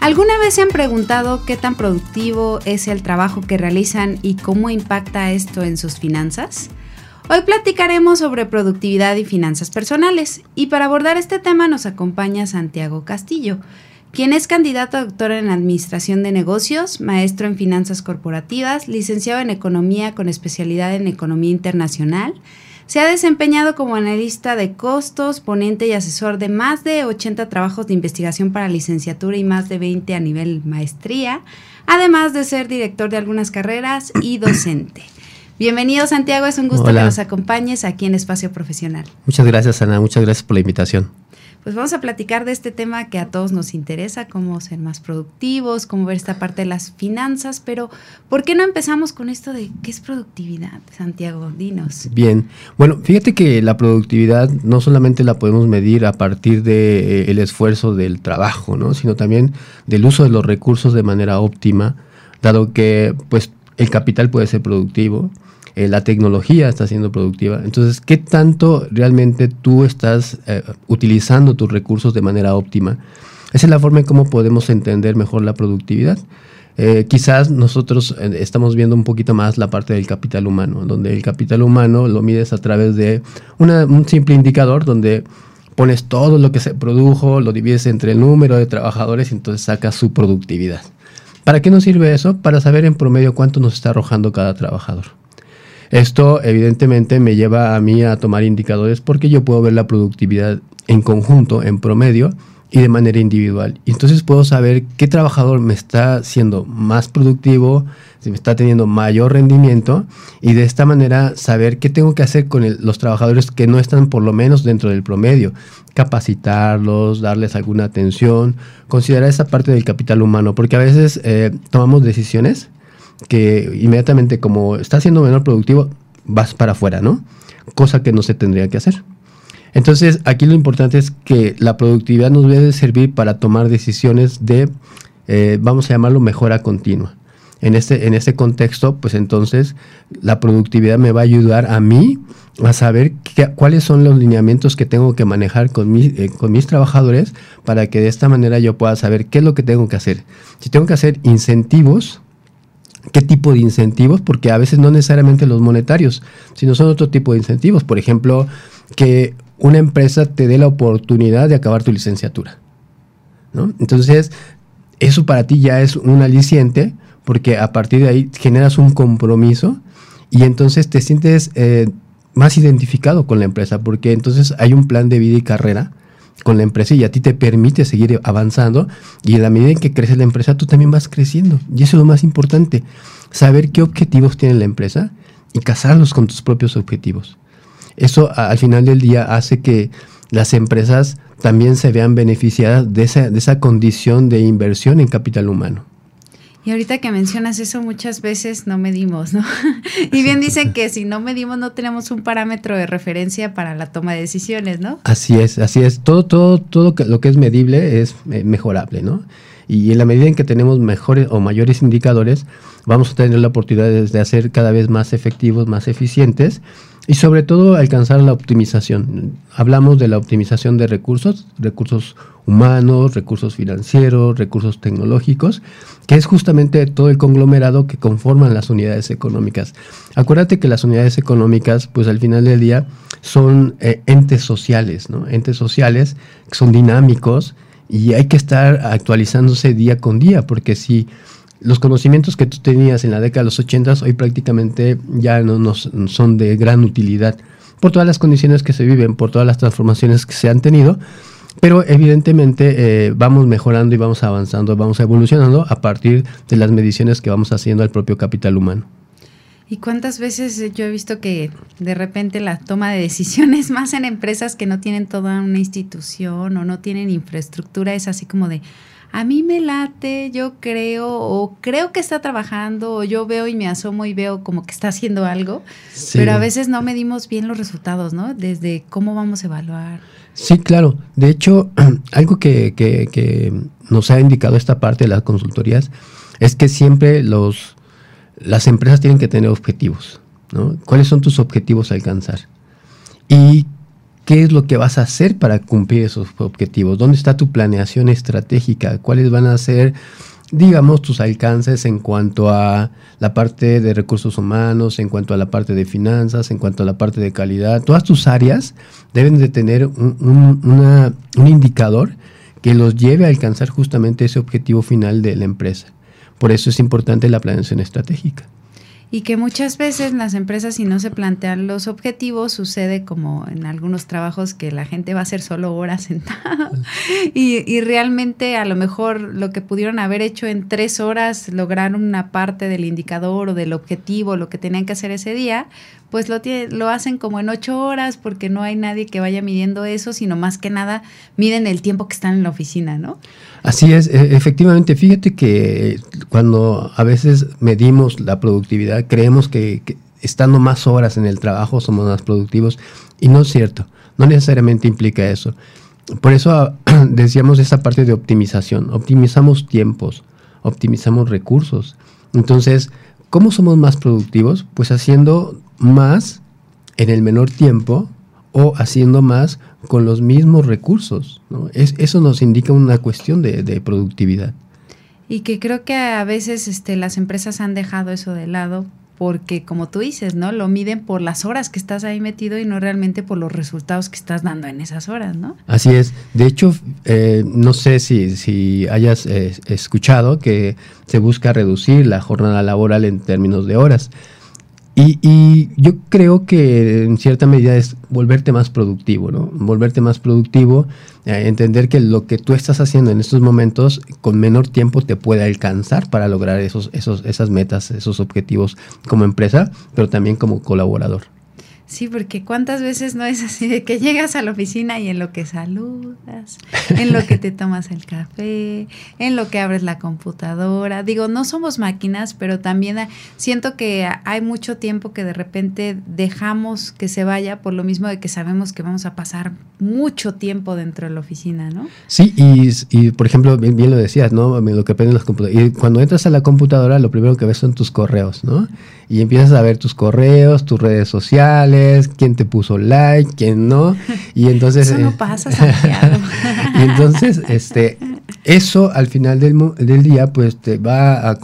¿Alguna vez se han preguntado qué tan productivo es el trabajo que realizan y cómo impacta esto en sus finanzas? Hoy platicaremos sobre productividad y finanzas personales y para abordar este tema nos acompaña Santiago Castillo, quien es candidato a doctor en Administración de Negocios, maestro en Finanzas Corporativas, licenciado en Economía con especialidad en Economía Internacional, se ha desempeñado como analista de costos, ponente y asesor de más de 80 trabajos de investigación para licenciatura y más de 20 a nivel maestría, además de ser director de algunas carreras y docente. Bienvenido Santiago, es un gusto que nos acompañes aquí en Espacio Profesional. Muchas gracias Ana, muchas gracias por la invitación pues vamos a platicar de este tema que a todos nos interesa, cómo ser más productivos, cómo ver esta parte de las finanzas, pero ¿por qué no empezamos con esto de qué es productividad, Santiago? Dinos. Bien, bueno, fíjate que la productividad no solamente la podemos medir a partir del de, eh, esfuerzo del trabajo, ¿no? sino también del uso de los recursos de manera óptima, dado que pues el capital puede ser productivo, eh, la tecnología está siendo productiva. Entonces, ¿qué tanto realmente tú estás eh, utilizando tus recursos de manera óptima? Esa es la forma en cómo podemos entender mejor la productividad. Eh, quizás nosotros estamos viendo un poquito más la parte del capital humano, donde el capital humano lo mides a través de un simple indicador donde pones todo lo que se produjo, lo divides entre el número de trabajadores y entonces sacas su productividad. ¿Para qué nos sirve eso? Para saber en promedio cuánto nos está arrojando cada trabajador. Esto evidentemente me lleva a mí a tomar indicadores porque yo puedo ver la productividad en conjunto, en promedio y de manera individual. Y entonces puedo saber qué trabajador me está siendo más productivo, si me está teniendo mayor rendimiento y de esta manera saber qué tengo que hacer con los trabajadores que no están por lo menos dentro del promedio. Capacitarlos, darles alguna atención, considerar esa parte del capital humano, porque a veces eh, tomamos decisiones que inmediatamente como está siendo menor productivo, vas para afuera, ¿no? Cosa que no se tendría que hacer. Entonces, aquí lo importante es que la productividad nos debe servir para tomar decisiones de, eh, vamos a llamarlo, mejora continua. En este, en este contexto, pues entonces la productividad me va a ayudar a mí a saber cuáles son los lineamientos que tengo que manejar con, eh, con mis trabajadores para que de esta manera yo pueda saber qué es lo que tengo que hacer. Si tengo que hacer incentivos, qué tipo de incentivos, porque a veces no necesariamente los monetarios, sino son otro tipo de incentivos. Por ejemplo, que una empresa te dé la oportunidad de acabar tu licenciatura. ¿no? Entonces, eso para ti ya es un aliciente, porque a partir de ahí generas un compromiso y entonces te sientes eh, más identificado con la empresa, porque entonces hay un plan de vida y carrera con la empresa y a ti te permite seguir avanzando y en la medida en que crece la empresa tú también vas creciendo y eso es lo más importante, saber qué objetivos tiene la empresa y casarlos con tus propios objetivos. Eso al final del día hace que las empresas también se vean beneficiadas de esa, de esa condición de inversión en capital humano. Y ahorita que mencionas eso, muchas veces no medimos, ¿no? y bien dicen que si no medimos no tenemos un parámetro de referencia para la toma de decisiones, ¿no? Así es, así es. Todo, todo, todo lo que es medible es eh, mejorable, ¿no? Y en la medida en que tenemos mejores o mayores indicadores, vamos a tener la oportunidad de hacer cada vez más efectivos, más eficientes y sobre todo alcanzar la optimización. Hablamos de la optimización de recursos, recursos humanos, recursos financieros, recursos tecnológicos, que es justamente todo el conglomerado que conforman las unidades económicas. Acuérdate que las unidades económicas, pues al final del día, son eh, entes sociales, ¿no? Entes sociales que son dinámicos y hay que estar actualizándose día con día, porque si los conocimientos que tú tenías en la década de los 80 hoy prácticamente ya no nos son de gran utilidad por todas las condiciones que se viven, por todas las transformaciones que se han tenido, pero evidentemente eh, vamos mejorando y vamos avanzando, vamos evolucionando a partir de las mediciones que vamos haciendo al propio capital humano. ¿Y cuántas veces yo he visto que de repente la toma de decisiones, más en empresas que no tienen toda una institución o no tienen infraestructura, es así como de, a mí me late, yo creo, o creo que está trabajando, o yo veo y me asomo y veo como que está haciendo algo, pero a veces no medimos bien los resultados, ¿no? Desde cómo vamos a evaluar. Sí, claro. De hecho, algo que, que, nos ha indicado esta parte de las consultorías es que siempre los, las empresas tienen que tener objetivos. ¿no? ¿Cuáles son tus objetivos a alcanzar? Y qué es lo que vas a hacer para cumplir esos objetivos, dónde está tu planeación estratégica, cuáles van a ser, digamos, tus alcances en cuanto a la parte de recursos humanos, en cuanto a la parte de finanzas, en cuanto a la parte de calidad. Todas tus áreas deben de tener un, un indicador que los lleve a alcanzar justamente ese objetivo final de la empresa. Por eso es importante la planeación estratégica y que muchas veces las empresas si no se plantean los objetivos sucede como en algunos trabajos que la gente va a hacer solo horas sentada y, y, realmente a lo mejor lo que pudieron haber hecho en tres horas lograr una parte del indicador o del objetivo lo que tenían que hacer ese día pues lo, lo hacen como en ocho horas porque no hay nadie que vaya midiendo eso, sino más que nada miden el tiempo que están en la oficina, ¿no? Así es, e, efectivamente, fíjate que cuando a veces medimos la productividad, creemos que, estando más horas en el trabajo somos más productivos y no es cierto, no necesariamente implica eso. Por eso decíamos esa parte de optimización, optimizamos tiempos, optimizamos recursos. Entonces, ¿cómo somos más productivos? Pues haciendo más en el menor tiempo o haciendo más con los mismos recursos. Es, eso nos indica una cuestión de, productividad. Y que creo que a veces este, las empresas han dejado eso de lado porque como tú dices, ¿no? Lo miden por las horas que estás ahí metido y no realmente por los resultados que estás dando en esas horas, ¿no? Así es. De hecho, eh, no sé si, si hayas eh, escuchado que se busca reducir la jornada laboral en términos de horas. Y, yo creo que en cierta medida es volverte más productivo, ¿no? Volverte más productivo, eh, entender que lo que tú estás haciendo en estos momentos con menor tiempo te puede alcanzar para lograr esos, esos, esas metas, esos objetivos como empresa, pero también como colaborador. Sí, porque cuántas veces no es así de que llegas a la oficina y en lo que saludas, en lo que te tomas el café, en lo que abres la computadora. Digo, no somos máquinas, pero también siento que hay mucho tiempo que de repente dejamos que se vaya por lo mismo de que sabemos que vamos a pasar mucho tiempo dentro de la oficina, ¿no? Sí, y, por ejemplo, bien, lo decías, ¿no? Lo que aprenden las computadoras. Y cuando entras a la computadora, lo primero que ves son tus correos, ¿no? Y empiezas a ver tus correos, tus redes sociales quién te puso like, quién no. Y entonces. Eso no eh, pasa, Santiago. y entonces, este, eso al final del, del día, pues te va a,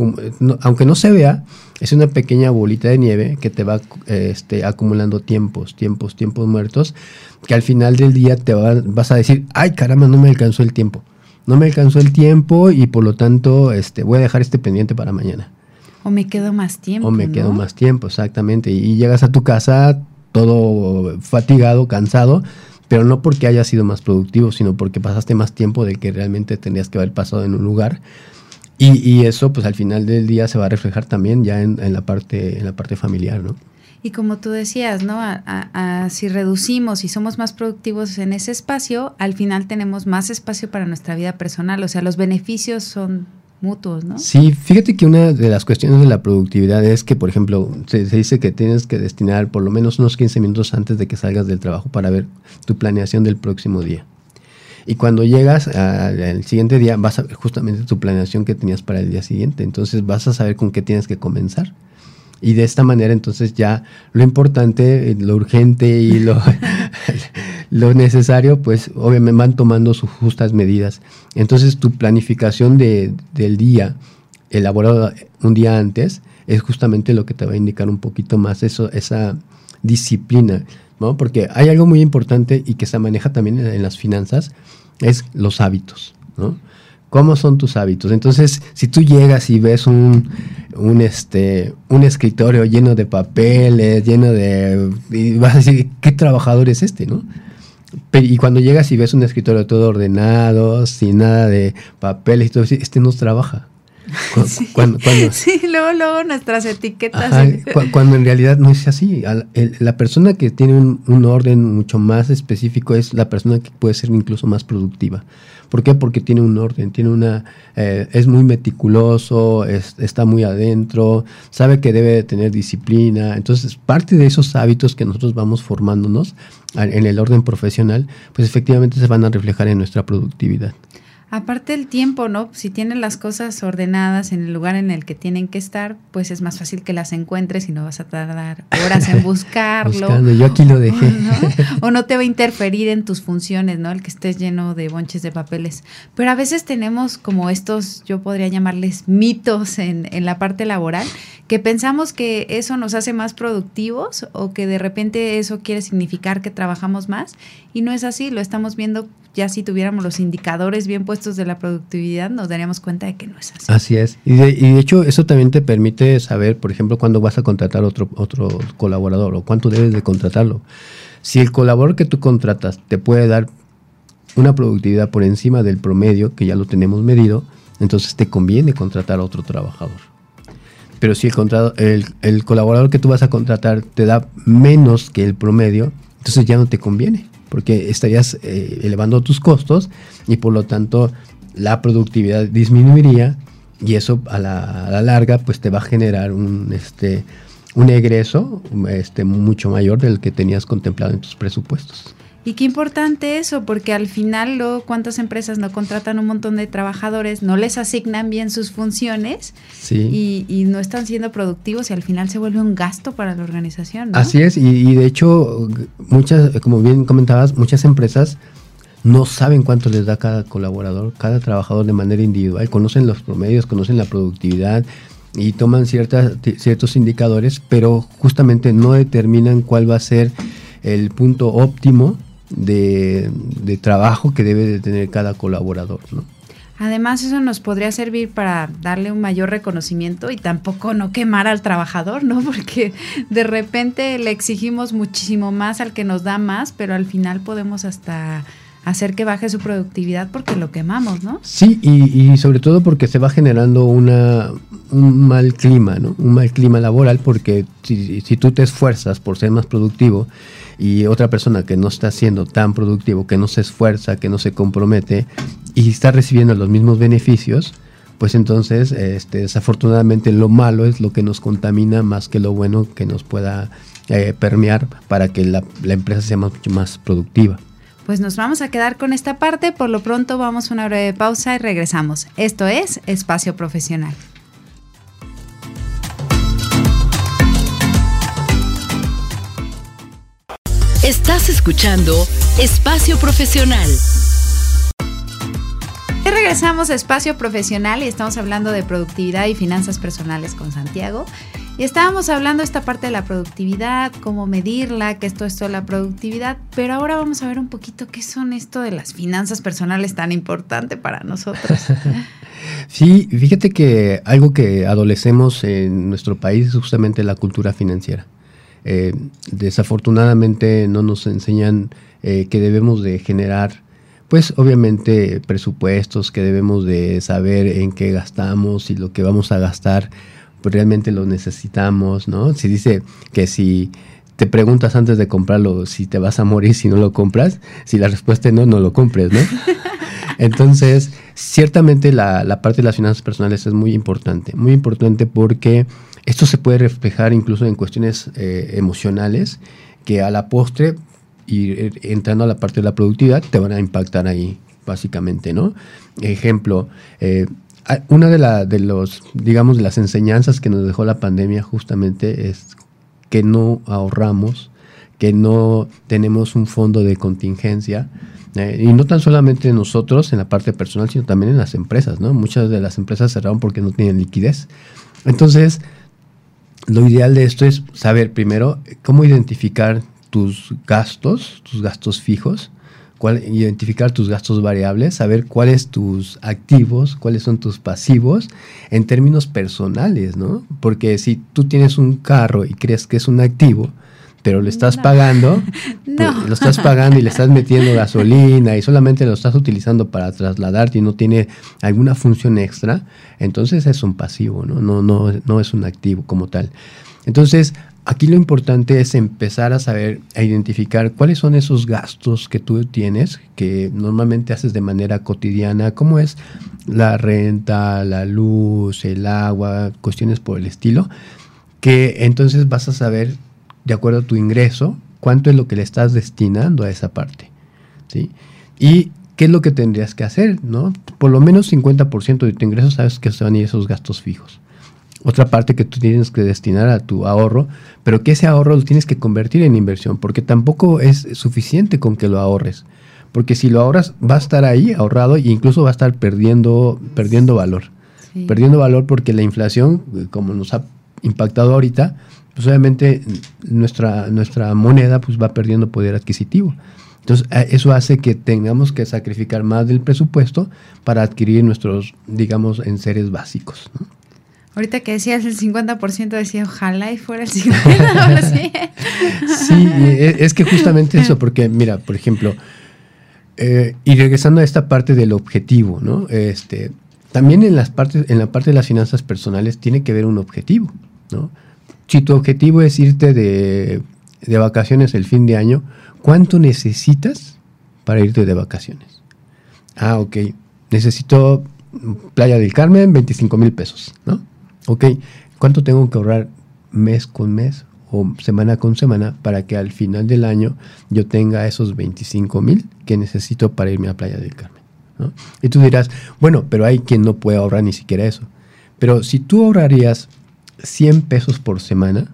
aunque no se vea, es una pequeña bolita de nieve que te va este, acumulando tiempos, tiempos, tiempos muertos, que al final del día te vas a decir, ay caramba, no me alcanzó el tiempo. No me alcanzó el tiempo y por lo tanto este, voy a dejar este pendiente para mañana. O me quedo más tiempo. O me quedo más tiempo, exactamente. Y llegas a tu casa todo fatigado, cansado, pero no porque haya sido más productivo, sino porque pasaste más tiempo del que realmente tendrías que haber pasado en un lugar. Y, eso, pues al final del día se va a reflejar también ya en, la, parte, en la parte familiar, ¿no? Y como tú decías, ¿no? si reducimos y somos más productivos en ese espacio, al final tenemos más espacio para nuestra vida personal. O sea, los beneficios son mutuos, ¿no? Sí, fíjate que una de las cuestiones de la productividad es que, por ejemplo, se, dice que tienes que destinar por lo menos unos 15 minutos antes de que salgas del trabajo para ver tu planeación del próximo día. Y cuando llegas al siguiente día, vas a ver justamente tu planeación que tenías para el día siguiente. Entonces vas a saber con qué tienes que comenzar. Y de esta manera entonces ya lo importante, lo urgente y lo, lo necesario, pues obviamente van tomando sus justas medidas. Entonces tu planificación de, del día, elaborado un día antes, es justamente lo que te va a indicar un poquito más eso, esa disciplina, ¿no? Porque hay algo muy importante y que se maneja también en, en las finanzas, es los hábitos, ¿no? ¿Cómo son tus hábitos? Entonces, si tú llegas y ves un, un, este, un escritorio lleno de papeles, lleno de... Y vas a decir, ¿qué trabajador es este, no? Y cuando llegas y ves un escritorio todo ordenado, sin nada de papeles y todo, este no trabaja. Cuando, sí, luego, luego nuestras etiquetas. cuando en realidad no es así. la persona que tiene un, orden mucho más específico es la persona que puede ser incluso más productiva. ¿Por qué? Porque tiene un orden, tiene una, eh, es muy meticuloso, está muy adentro, sabe que debe tener disciplina. Entonces, parte de esos hábitos que nosotros vamos formándonos en el orden profesional, pues efectivamente se van a reflejar en nuestra productividad. Aparte el tiempo, ¿no? Si tienen las cosas ordenadas en el lugar en el que tienen que estar, pues es más fácil que las encuentres y no vas a tardar horas en buscarlo. yo aquí lo dejé. O ¿no? te va a interferir en tus funciones, ¿no? El que estés lleno de bonches de papeles. Pero a veces tenemos como estos, yo podría llamarles mitos en, en la parte laboral, que pensamos que eso nos hace más productivos o que de repente eso quiere significar que trabajamos más y no es así, lo estamos viendo ya si tuviéramos los indicadores bien puestos de la productividad, nos daríamos cuenta de que no es así. Así es. Y de, hecho, eso también te permite saber, por ejemplo, cuándo vas a contratar otro, otro colaborador o cuánto debes de contratarlo. Si el colaborador que tú contratas te puede dar una productividad por encima del promedio, que ya lo tenemos medido, entonces te conviene contratar a otro trabajador. Pero si el, el colaborador que tú vas a contratar te da menos que el promedio, entonces ya no te conviene porque estarías eh, elevando tus costos y por lo tanto la productividad disminuiría y eso a la, larga pues te va a generar un, este, un egreso este, mucho mayor del que tenías contemplado en tus presupuestos. Y qué importante eso, porque al final, luego, ¿cuántas empresas no contratan un montón de trabajadores, no les asignan bien sus funciones y, y, no están siendo productivos y al final se vuelve un gasto para la organización? Así es, y, de hecho, muchas, como bien comentabas, muchas empresas no saben cuánto les da cada colaborador, cada trabajador de manera individual, conocen los promedios, conocen la productividad y toman ciertas, ciertos indicadores, pero justamente no determinan cuál va a ser el punto óptimo de, trabajo que debe de tener cada colaborador, ¿no? Además, eso nos podría servir para darle un mayor reconocimiento y tampoco no quemar al trabajador, ¿no? Porque de repente le exigimos muchísimo más al que nos da más, pero al final podemos hasta hacer que baje su productividad porque lo quemamos, ¿no? Sí, y, sobre todo porque se va generando una, un mal clima, ¿no? Un mal clima laboral porque si, si tú te esfuerzas por ser más productivo y otra persona que no está siendo tan productivo, que no se esfuerza, que no se compromete y está recibiendo los mismos beneficios, pues entonces este, desafortunadamente lo malo es lo que nos contamina más que lo bueno que nos pueda eh, permear para que la, empresa sea mucho más productiva. Pues nos vamos a quedar con esta parte, por lo pronto vamos a una breve pausa y regresamos. Esto es Espacio Profesional. Estás escuchando Espacio Profesional. Y regresamos a Espacio Profesional y estamos hablando de productividad y finanzas personales con Santiago. Y estábamos hablando esta parte de la productividad, cómo medirla, qué es todo esto de la productividad, pero ahora vamos a ver un poquito qué son esto de las finanzas personales tan importante para nosotros. Sí, fíjate que algo que adolecemos en nuestro país es justamente la cultura financiera. Eh, desafortunadamente no nos enseñan eh, que debemos de generar, pues obviamente presupuestos, que debemos de saber en qué gastamos y lo que vamos a gastar, pues realmente lo necesitamos, ¿no? Si dice que si te preguntas antes de comprarlo si te vas a morir si no lo compras, si la respuesta es no, no lo compres, ¿no? Entonces, ciertamente la, la parte de las finanzas personales es muy importante, muy importante porque esto se puede reflejar incluso en cuestiones eh, emocionales que a la postre y eh, entrando a la parte de la productividad te van a impactar ahí básicamente, ¿no? Ejemplo, eh, una de, la, digamos, las enseñanzas que nos dejó la pandemia justamente es que no ahorramos, que no tenemos un fondo de contingencia, y no tan solamente nosotros en la parte personal, sino también en las empresas, ¿no? Muchas de las empresas cerraron porque no tienen liquidez. Entonces, lo ideal de esto es saber primero cómo identificar tus gastos, tus gastos fijos, cuál, identificar tus gastos variables, saber cuáles tus activos, cuáles son tus pasivos en términos personales, ¿no? Porque si tú tienes un carro y crees que es un activo, pero le estás pagando, lo estás pagando y le estás metiendo gasolina y solamente lo estás utilizando para trasladarte y no tiene alguna función extra, entonces es un pasivo, ¿no? No, no, no es un activo como tal. Entonces, aquí lo importante es empezar a saber, a identificar cuáles son esos gastos que tú tienes, que normalmente haces de manera cotidiana, como es la renta, la luz, el agua, cuestiones por el estilo, que entonces vas a saber de acuerdo a tu ingreso, cuánto es lo que le estás destinando a esa parte. ¿sí? Y qué es lo que tendrías que hacer, ¿no? Por lo menos 50% de tu ingreso sabes que se van a ir esos gastos fijos. Otra parte que tú tienes que destinar a tu ahorro, pero que ese ahorro lo tienes que convertir en inversión, porque tampoco es suficiente con que lo ahorres. Porque si lo ahorras, va a estar ahí ahorrado e incluso va a estar perdiendo, perdiendo valor. Perdiendo valor porque la inflación, como nos ha impactado ahorita, pues obviamente nuestra, nuestra moneda pues va perdiendo poder adquisitivo. Entonces, eso hace que tengamos que sacrificar más del presupuesto para adquirir nuestros, digamos, enseres básicos. Ahorita que decías el 50%, decía, ojalá y fuera el 50%. sí, e, es que justamente eso, porque mira, por ejemplo, eh, y regresando a esta parte del objetivo, ¿no? Este, también en, las partes, en la parte de las finanzas personales tiene que haber un objetivo, ¿no? Si tu objetivo es irte de, vacaciones el fin de año, ¿cuánto necesitas para irte de vacaciones? Ah, ok. Necesito Playa del Carmen, 25 mil pesos, ¿no? Ok. ¿Cuánto tengo que ahorrar mes con mes o semana con semana para que al final del año yo tenga esos 25 mil que necesito para irme a Playa del Carmen? Y tú dirás, bueno, pero hay quien no puede ahorrar ni siquiera eso. Pero si tú ahorrarías 100 pesos por semana,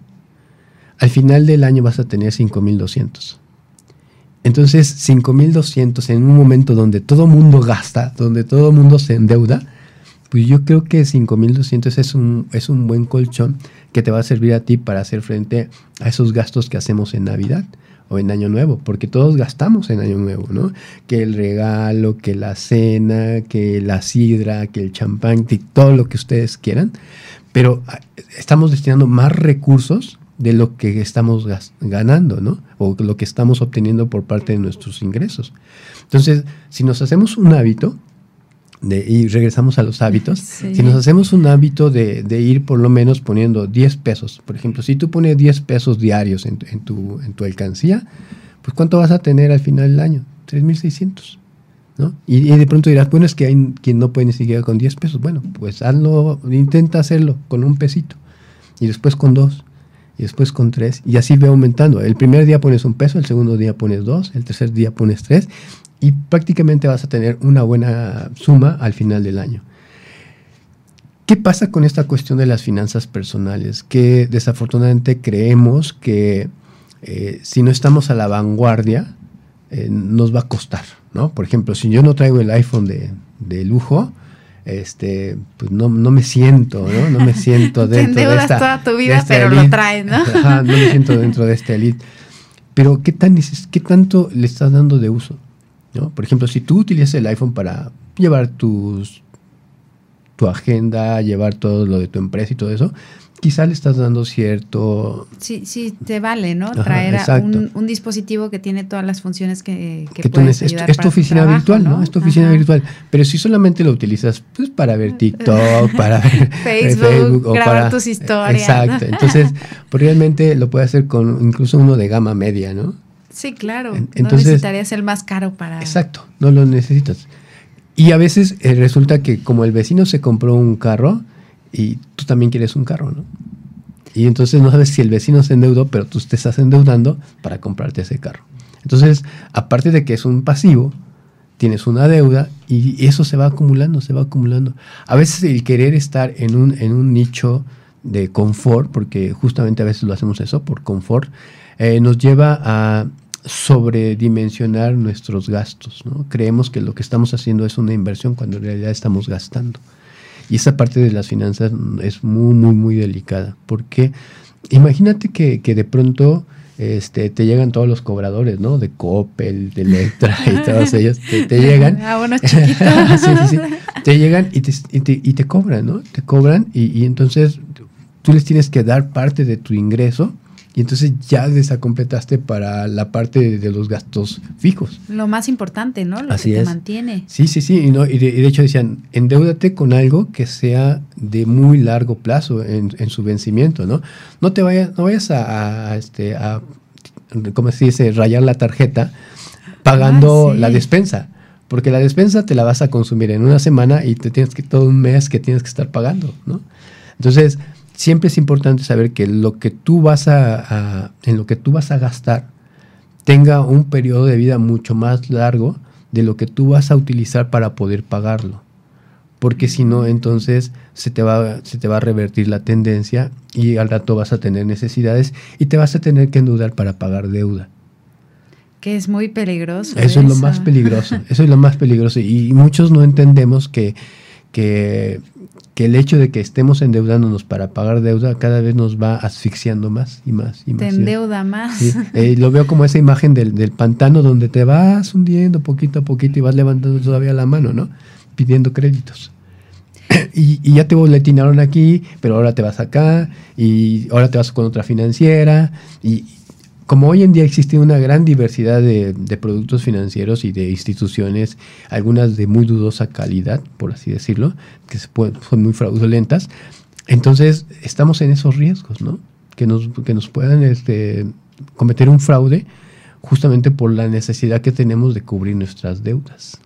al final del año vas a tener 5200. Entonces, 5200 en un momento donde todo mundo gasta, donde todo mundo se endeuda, pues yo creo que 5200 es un, es un buen colchón que te va a servir a ti para hacer frente a esos gastos que hacemos en Navidad o en Año Nuevo, porque todos gastamos en Año Nuevo, ¿no? Que el regalo, que la cena, que la sidra, que el champán, que todo lo que ustedes quieran pero ah, estamos destinando más recursos de lo que estamos ganando, ¿no? O lo que estamos obteniendo por parte de nuestros ingresos. Entonces, si nos hacemos un hábito, de, y regresamos a los hábitos, si nos hacemos un hábito de, ir por lo menos poniendo 10 pesos, por ejemplo, si tú pones 10 pesos diarios en, tu, en tu alcancía, pues ¿cuánto vas a tener al final del año? 3.600. Y, de pronto dirás, bueno, es que hay quien no puede ni siquiera con 10 pesos. Bueno, pues hazlo, intenta hacerlo con un pesito. Y después con dos. Y después con tres. Y así ve aumentando. El primer día pones un peso, el segundo día pones dos, el tercer día pones tres. Y prácticamente vas a tener una buena suma al final del año. ¿Qué pasa con esta cuestión de las finanzas personales? Que desafortunadamente creemos que eh, si no estamos a la vanguardia, eh, nos va a costar. ¿no? Por ejemplo, si yo no traigo el iPhone de, lujo, este, pues no, me siento, ¿no? No me siento dentro de esta... toda tu vida, pero lo traes, ¿no? no me siento dentro de este elite. Pero ¿qué, tan, ¿qué tanto le estás dando de uso? ¿no? Por ejemplo, si tú utilizas el iPhone para llevar tus, tu agenda, llevar todo lo de tu empresa y todo eso, quizá le estás dando cierto... Sí, sí, te vale, ¿no? Traer un, dispositivo que tiene todas las funciones que, que, puedes es, es, tu oficina virtual, ¿no? Es tu oficina virtual. Pero si solamente lo utilizas pues, para ver TikTok, para ver Facebook, o grabar tus historias. Exacto. Entonces, pues, realmente lo puedes hacer con incluso uno de gama media, ¿no? Sí, claro. Entonces, no necesitarías el más caro para... Exacto, no lo necesitas. Y a veces eh, resulta que como el vecino se compró un carro, y tú también quieres un carro, ¿no? Y entonces no sabes si el vecino se endeudó, pero tú te estás endeudando para comprarte ese carro. Entonces, aparte de que es un pasivo, tienes una deuda y eso se va acumulando, se va acumulando. A veces el querer estar en un, en un nicho de confort, porque justamente a veces lo hacemos eso por confort, eh, nos lleva a sobredimensionar nuestros gastos. ¿no? Creemos que lo que estamos haciendo es una inversión cuando en realidad estamos gastando. Y esa parte de las finanzas es muy, muy, muy delicada. Porque imagínate que, de pronto este, te llegan todos los cobradores, ¿no? De Coppel, de Electra y todos ellos. Te, llegan. Ah, bueno, sí, sí, sí. Te llegan y te, y te, cobran, ¿no? Te cobran y, y entonces tú les tienes que dar parte de tu ingreso y entonces ya desacompletaste para la parte de, los gastos fijos. Lo más importante, ¿no? Lo que te mantiene. Sí, sí, sí. Y, no, y, de, hecho decían, endeudate con algo que sea de muy largo plazo en, su vencimiento, ¿no? No te vayas, no vayas a, este, a ¿cómo se dice?, rayar la tarjeta pagando ah, la despensa. Porque la despensa te la vas a consumir en una semana y te tienes que todo un mes que tienes que estar pagando, ¿no? Entonces, siempre es importante saber que lo que tú vas a, en lo que tú vas a gastar tenga un periodo de vida mucho más largo de lo que tú vas a utilizar para poder pagarlo. Porque si no, entonces se te, va, se te va a revertir la tendencia y al rato vas a tener necesidades y te vas a tener que endeudar para pagar deuda. Que es muy peligroso. Eso, es lo más peligroso. Eso es lo más peligroso. Y muchos no entendemos que, que que el hecho de que estemos endeudándonos para pagar deuda cada vez nos va asfixiando más y más y más. Te endeuda más. Eh, lo veo como esa imagen del, pantano donde te vas hundiendo poquito a poquito y vas levantando todavía la mano, ¿no? Pidiendo créditos. Y, y, ya te boletinaron aquí, pero ahora te vas acá y ahora te vas con otra financiera y, como hoy en día existe una gran diversidad de, productos financieros y de instituciones, algunas de muy dudosa calidad, por así decirlo, que son muy fraudulentas, entonces estamos en esos riesgos, ¿no? Que nos, que nos puedan este, cometer un fraude justamente por la necesidad que tenemos de cubrir nuestras deudas.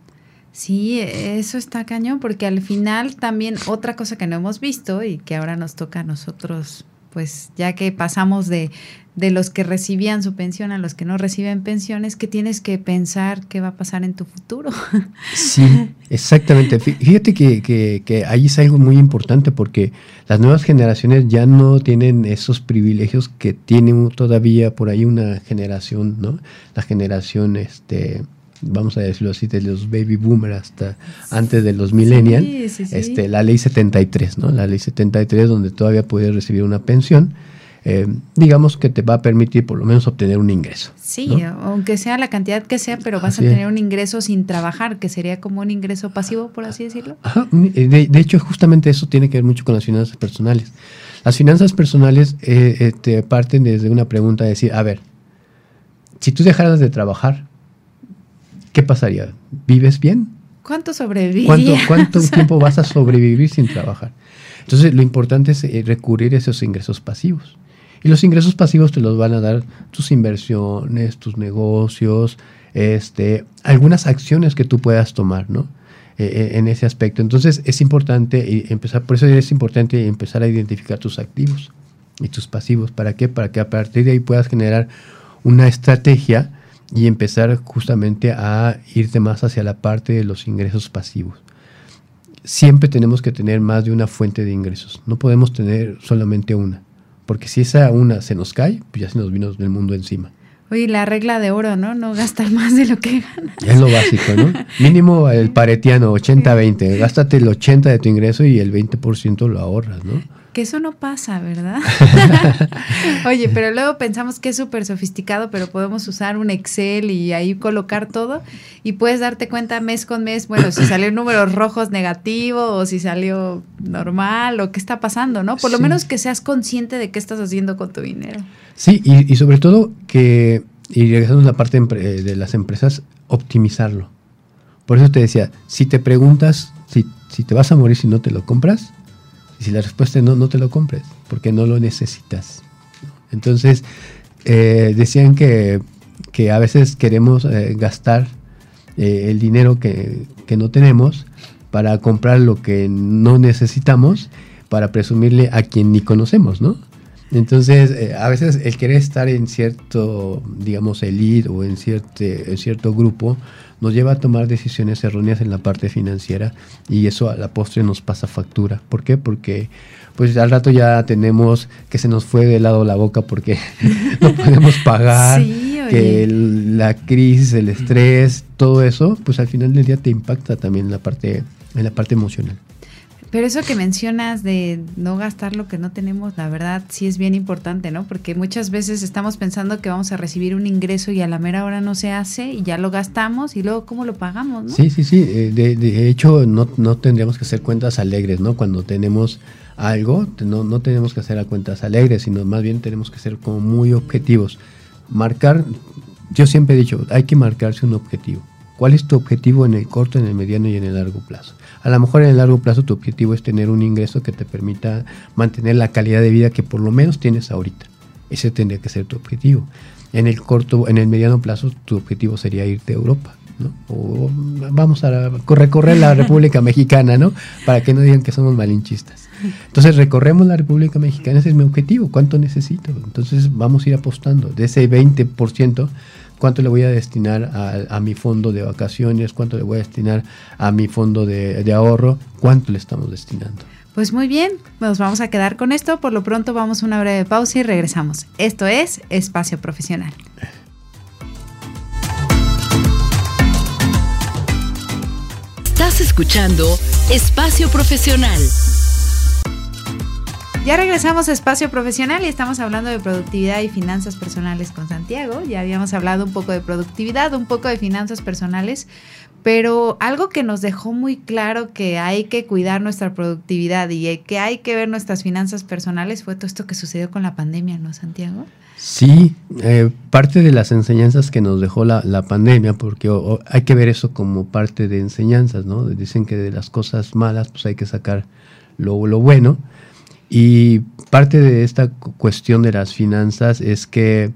Sí, eso está cañón, porque al final también otra cosa que no hemos visto y que ahora nos toca a nosotros pues ya que pasamos de, de los que recibían su pensión a los que no reciben pensiones, que tienes que pensar qué va a pasar en tu futuro. Sí, exactamente. Fíjate que, que, que, ahí es algo muy importante porque las nuevas generaciones ya no tienen esos privilegios que tienen todavía por ahí una generación, ¿no? La generación, este, vamos a decirlo así, de los baby boomers hasta antes de los millennials, este, la ley 73, ¿no? La ley 73 donde todavía puedes recibir una pensión. Eh, digamos que te va a permitir por lo menos obtener un ingreso. Sí, aunque sea la cantidad que sea, pero vas a tener un ingreso sin trabajar, que sería como un ingreso pasivo, por así decirlo. De, hecho, justamente eso tiene que ver mucho con las finanzas personales. Las finanzas personales eh, eh, te parten desde una pregunta de decir, a ver, si tú dejaras de trabajar, ¿qué pasaría? ¿Vives bien? ¿Cuánto sobrevivirías? ¿Cuánto, tiempo vas a sobrevivir sin trabajar? Entonces, lo importante es eh, recurrir a esos ingresos pasivos. Y los ingresos pasivos te los van a dar tus inversiones, tus negocios, este, algunas acciones que tú puedas tomar, ¿no? E, e, en ese aspecto. Entonces, es importante empezar, por eso es importante empezar a identificar tus activos y tus pasivos. ¿Para qué? Para que a partir de ahí puedas generar una estrategia y empezar justamente a irte más hacia la parte de los ingresos pasivos. Siempre tenemos que tener más de una fuente de ingresos, no podemos tener solamente una, porque si esa una se nos cae, pues ya se nos vino el mundo encima. Oye, la regla de oro, ¿no? No gastar más de lo que ganas. Es lo básico, ¿no? Mínimo el paretiano, 80-20. Gástate el 80% de tu ingreso y el 20% lo ahorras, ¿no? Que eso no pasa, ¿verdad? Oye, pero luego pensamos que es súper sofisticado, pero podemos usar un Excel y ahí colocar todo y puedes darte cuenta mes con mes, bueno, si salió números rojos negativo o si salió normal o qué está pasando, ¿no? Por lo menos que seas consciente de qué estás haciendo con tu dinero. Sí, y, sobre todo que, y regresando a la parte de las empresas, optimizarlo. Por eso te decía, si te preguntas si, si te vas a morir si no te lo compras, y si la respuesta es no, no te lo compres, porque no lo necesitas. Entonces, eh, decían que, a veces queremos eh, gastar eh, el dinero que, no tenemos para comprar lo que no necesitamos, para presumirle a quien ni conocemos, ¿no? Entonces, a veces el querer estar en cierto, digamos, elite o en cierto, en cierto grupo nos lleva a tomar decisiones erróneas en la parte financiera y eso a la postre nos pasa factura. ¿Por qué? Porque pues al rato ya tenemos que se nos fue de lado la boca porque no podemos pagar, que la crisis, el estrés, todo eso, pues al final del día te impacta también en la parte, en la parte emocional. Pero eso que mencionas de no gastar lo que no tenemos, la verdad sí es bien importante, ¿no? Porque muchas veces estamos pensando que vamos a recibir un ingreso y a la mera hora no se hace y ya lo gastamos y luego cómo lo pagamos, ¿no? Sí, sí, sí. Eh, de, de hecho, no, no tendríamos que hacer cuentas alegres, ¿no? Cuando tenemos algo, no, no tenemos que hacer a cuentas alegres, sino más bien tenemos que ser como muy objetivos. Marcar, yo siempre he dicho, hay que marcarse un objetivo. ¿Cuál es tu objetivo en el corto, en el mediano y en el largo plazo? A lo mejor en el largo plazo tu objetivo es tener un ingreso que te permita mantener la calidad de vida que por lo menos tienes ahorita. Ese tendría que ser tu objetivo. En el corto, en el mediano plazo, tu objetivo sería irte a Europa. ¿no? O vamos a recorrer la República Mexicana, ¿no? Para que no digan que somos malinchistas. Entonces recorremos la República Mexicana, ese es mi objetivo, ¿cuánto necesito? Entonces vamos a ir apostando. De ese 20%, cuánto le voy a destinar a, mi fondo de vacaciones, cuánto le voy a destinar a mi fondo de, ahorro, cuánto le estamos destinando. Pues muy bien, nos vamos a quedar con esto. Por lo pronto vamos a una breve pausa y regresamos. Esto es Espacio Profesional. Estás escuchando Espacio Profesional. Ya regresamos a Espacio Profesional y estamos hablando de productividad y finanzas personales con Santiago. Ya habíamos hablado un poco de productividad, un poco de finanzas personales, pero algo que nos dejó muy claro que hay que cuidar nuestra productividad y que hay que ver nuestras finanzas personales fue todo esto que sucedió con la pandemia, ¿no, Santiago? Sí, eh, parte de las enseñanzas que nos dejó la, pandemia, porque hay que ver eso como parte de enseñanzas, ¿no? Dicen que de las cosas malas pues hay que sacar lo, lo bueno. Y parte de esta cuestión de las finanzas es que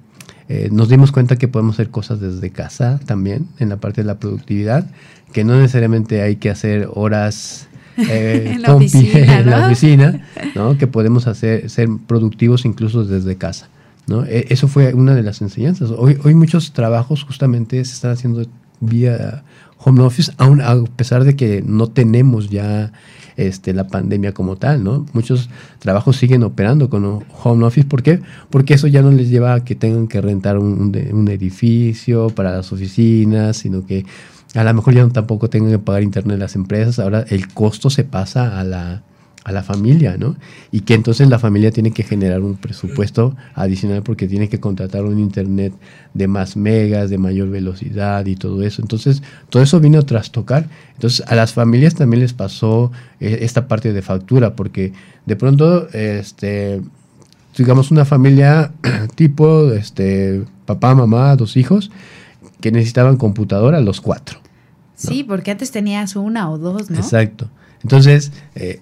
eh, nos dimos cuenta que podemos hacer cosas desde casa también, en la parte de la productividad, que no necesariamente hay que hacer horas eh, en, la oficina, ¿no? que podemos hacer, ser productivos incluso desde casa. ¿no? E, eso fue una de las enseñanzas. Hoy, hoy muchos trabajos justamente se están haciendo vía home office, aun a pesar de que no tenemos ya este, la pandemia como tal, ¿no? Muchos trabajos siguen operando con home office. ¿Por qué? Porque eso ya no les lleva a que tengan que rentar un, un edificio para las oficinas, sino que a lo mejor ya no tampoco tengan que pagar internet las empresas. Ahora el costo se pasa a la, a la familia, ¿no? Y que entonces la familia tiene que generar un presupuesto adicional porque tiene que contratar un internet de más megas, de mayor velocidad y todo eso. Entonces, todo eso vino a trastocar. Entonces, a las familias también les pasó eh, esta parte de factura porque de pronto, este, digamos, una familia tipo, este, papá, mamá, dos hijos, que necesitaban computadora, los cuatro. Sí, porque antes tenías una o dos, ¿no? Exacto. Entonces, eh,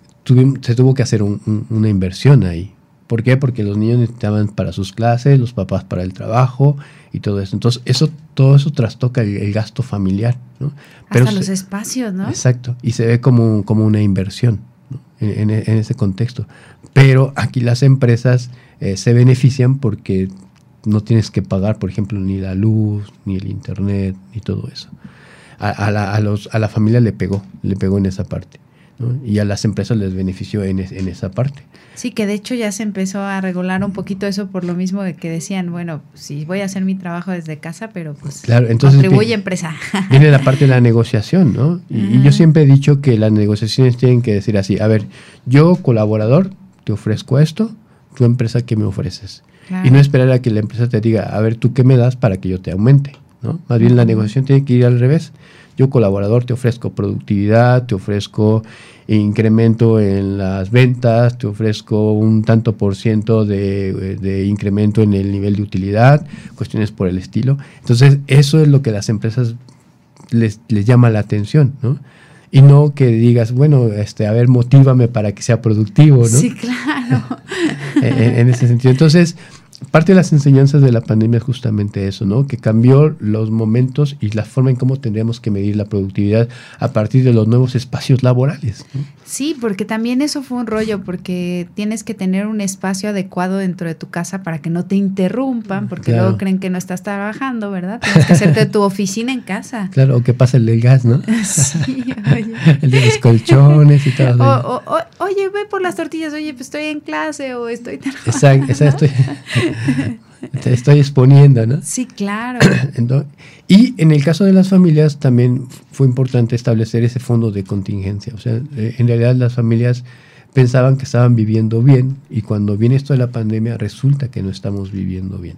se tuvo que hacer una inversión ahí. ¿Por qué? Porque los niños necesitaban para sus clases, los papás para el trabajo y todo eso. Entonces, eso, todo eso trastoca el, gasto familiar. ¿no? Pero Hasta los espacios, ¿no? Exacto. Y se ve como, como una inversión en, ese contexto. Pero aquí las empresas eh, se benefician porque no tienes que pagar, por ejemplo, ni la luz, ni el internet, ni todo eso. A, la, a, los, a la familia le pegó, le pegó en esa parte y a las empresas les benefició en, en, esa parte. Sí, que de hecho ya se empezó a regular un poquito eso por lo mismo de que decían, bueno, sí voy a hacer mi trabajo desde casa, pero pues claro, entonces contribuye empresa. Viene la parte de la negociación, ¿no? Y, yo siempre he dicho que las negociaciones tienen que decir así, a ver, yo colaborador te ofrezco esto, tu empresa qué me ofreces. Y no esperar a que la empresa te diga, a ver, tú qué me das para que yo te aumente, ¿no? Más bien la negociación tiene que ir al revés. Yo colaborador te ofrezco productividad, te ofrezco incremento en las ventas, te ofrezco un tanto por ciento de, incremento en el nivel de utilidad, cuestiones por el estilo. Entonces, eso es lo que las empresas les, llama la atención, ¿no? Y no que digas, bueno, este, a ver, motívame para que sea productivo, ¿no? Sí, claro. en, ese sentido. Entonces, parte de las enseñanzas de la pandemia es justamente eso, ¿no? Que cambió los momentos y la forma en cómo tendríamos que medir la productividad a partir de los nuevos espacios laborales. Sí, porque también eso fue un rollo, porque tienes que tener un espacio adecuado dentro de tu casa para que no te interrumpan, porque luego creen que no estás trabajando, ¿verdad? Tienes que hacerte tu oficina en casa. Claro, o que pasa el del gas, ¿no? Sí, oye. el de los colchones y todo. O, oye, ve por las tortillas, oye, pues estoy en clase o estoy... Exacto, exacto. Te estoy exponiendo, ¿no? Sí, claro. y en el caso de las familias también fue importante establecer ese fondo de contingencia. O sea, eh, en realidad las familias pensaban que estaban viviendo bien y cuando viene esto de la pandemia resulta que no estamos viviendo bien.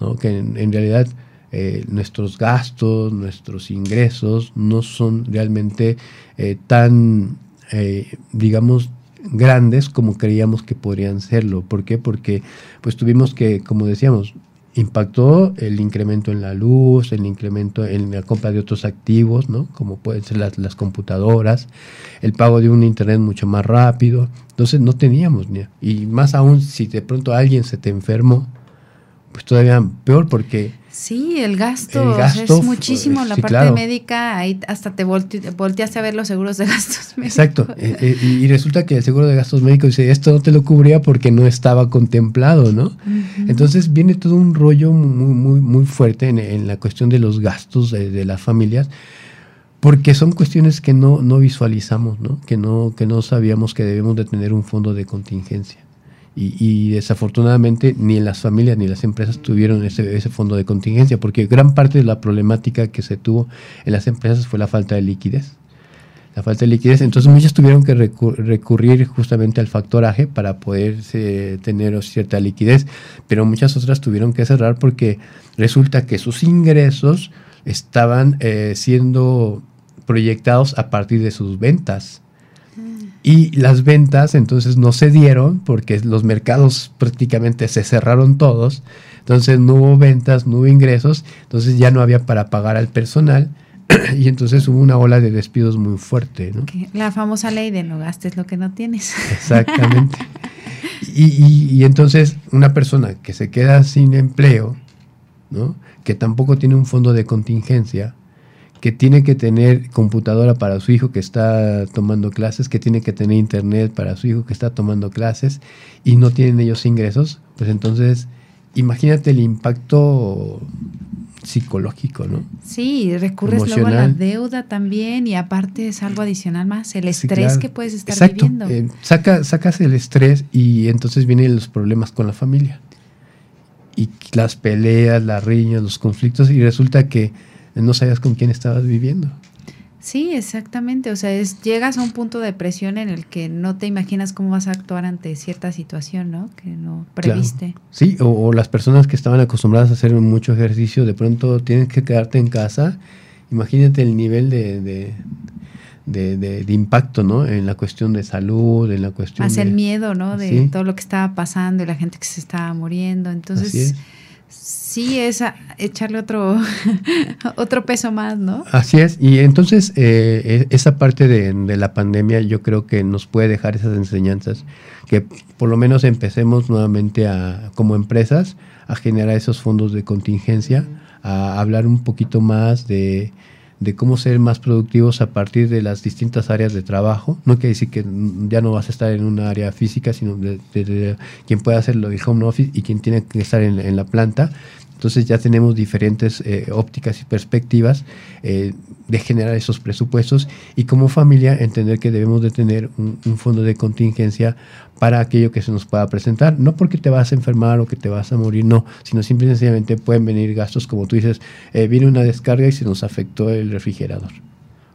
¿no? Que en, realidad eh, nuestros gastos, nuestros ingresos no son realmente eh, tan, digamos, grandes como creíamos que podrían serlo. ¿Por qué? Porque pues tuvimos que, como decíamos, impactó el incremento en la luz, el incremento en la compra de otros activos, ¿no? Como pueden ser las, las computadoras, el pago de un internet mucho más rápido. Entonces no teníamos ni. Y más aún si de pronto alguien se te enfermó, pues todavía peor porque Sí, el gasto, es muchísimo. La parte médica, ahí hasta te volteaste a ver los seguros de gastos médicos. Exacto. Eh, eh, y resulta que el seguro de gastos médicos dice, esto no te lo cubría porque no estaba contemplado, ¿no? Entonces viene todo un rollo muy, muy, muy fuerte en, la cuestión de los gastos de, de, las familias, porque son cuestiones que no, no visualizamos, ¿no? Que, no, que no sabíamos que debemos de tener un fondo de contingencia. Y, desafortunadamente ni las familias ni las empresas tuvieron ese, ese, fondo de contingencia, porque gran parte de la problemática que se tuvo en las empresas fue la falta de liquidez. La falta de liquidez, entonces muchas tuvieron que recurrir justamente al factoraje para poder tener cierta liquidez, pero muchas otras tuvieron que cerrar porque resulta que sus ingresos estaban eh, siendo proyectados a partir de sus ventas. Y las ventas entonces no se dieron porque los mercados prácticamente se cerraron todos. Entonces no hubo ventas, no hubo ingresos, entonces ya no había para pagar al personal y entonces hubo una ola de despidos muy fuerte. ¿no? La famosa ley de no gastes lo que no tienes. Exactamente. y, y, entonces una persona que se queda sin empleo, ¿no? que tampoco tiene un fondo de contingencia, que tiene que tener computadora para su hijo que está tomando clases, que tiene que tener internet para su hijo que está tomando clases y no tienen ellos ingresos, pues entonces imagínate el impacto psicológico, ¿no? Sí, recurres luego a la deuda también y aparte es algo adicional más, el estrés que puedes estar Exacto. viviendo. Eh, saca, sacas el estrés y entonces vienen los problemas con la familia. Y las peleas, las riñas, los conflictos y resulta que no sabías con quién estabas viviendo. Sí, exactamente. O sea, es, llegas a un punto de presión en el que no te imaginas cómo vas a actuar ante cierta situación, ¿no? Que no previste. Sí, o, las personas que estaban acostumbradas a hacer mucho ejercicio, de pronto tienes que quedarte en casa. Imagínate el nivel de, de, impacto, ¿no? En la cuestión de salud, en la cuestión. Más el miedo, ¿no? De todo lo que estaba pasando y la gente que se estaba muriendo. Entonces sí es echarle otro, otro peso más, ¿no? Así es, y entonces eh, e, esa parte de, la pandemia yo creo que nos puede dejar esas enseñanzas, que por lo menos empecemos nuevamente a, como empresas a generar esos fondos de contingencia, a hablar un poquito más de de cómo ser más productivos a partir de las distintas áreas de trabajo. No quiere decir que ya no vas a estar en una área física, sino de, quien puede hacerlo de home office y quien tiene que estar en la planta entonces ya tenemos diferentes eh, ópticas y perspectivas eh, de generar esos presupuestos y como familia entender que debemos de tener un, fondo de contingencia para aquello que se nos pueda presentar. No porque te vas a enfermar o que te vas a morir, no, sino simple y sencillamente pueden venir gastos como tú dices, eh, viene una descarga y se nos afectó el refrigerador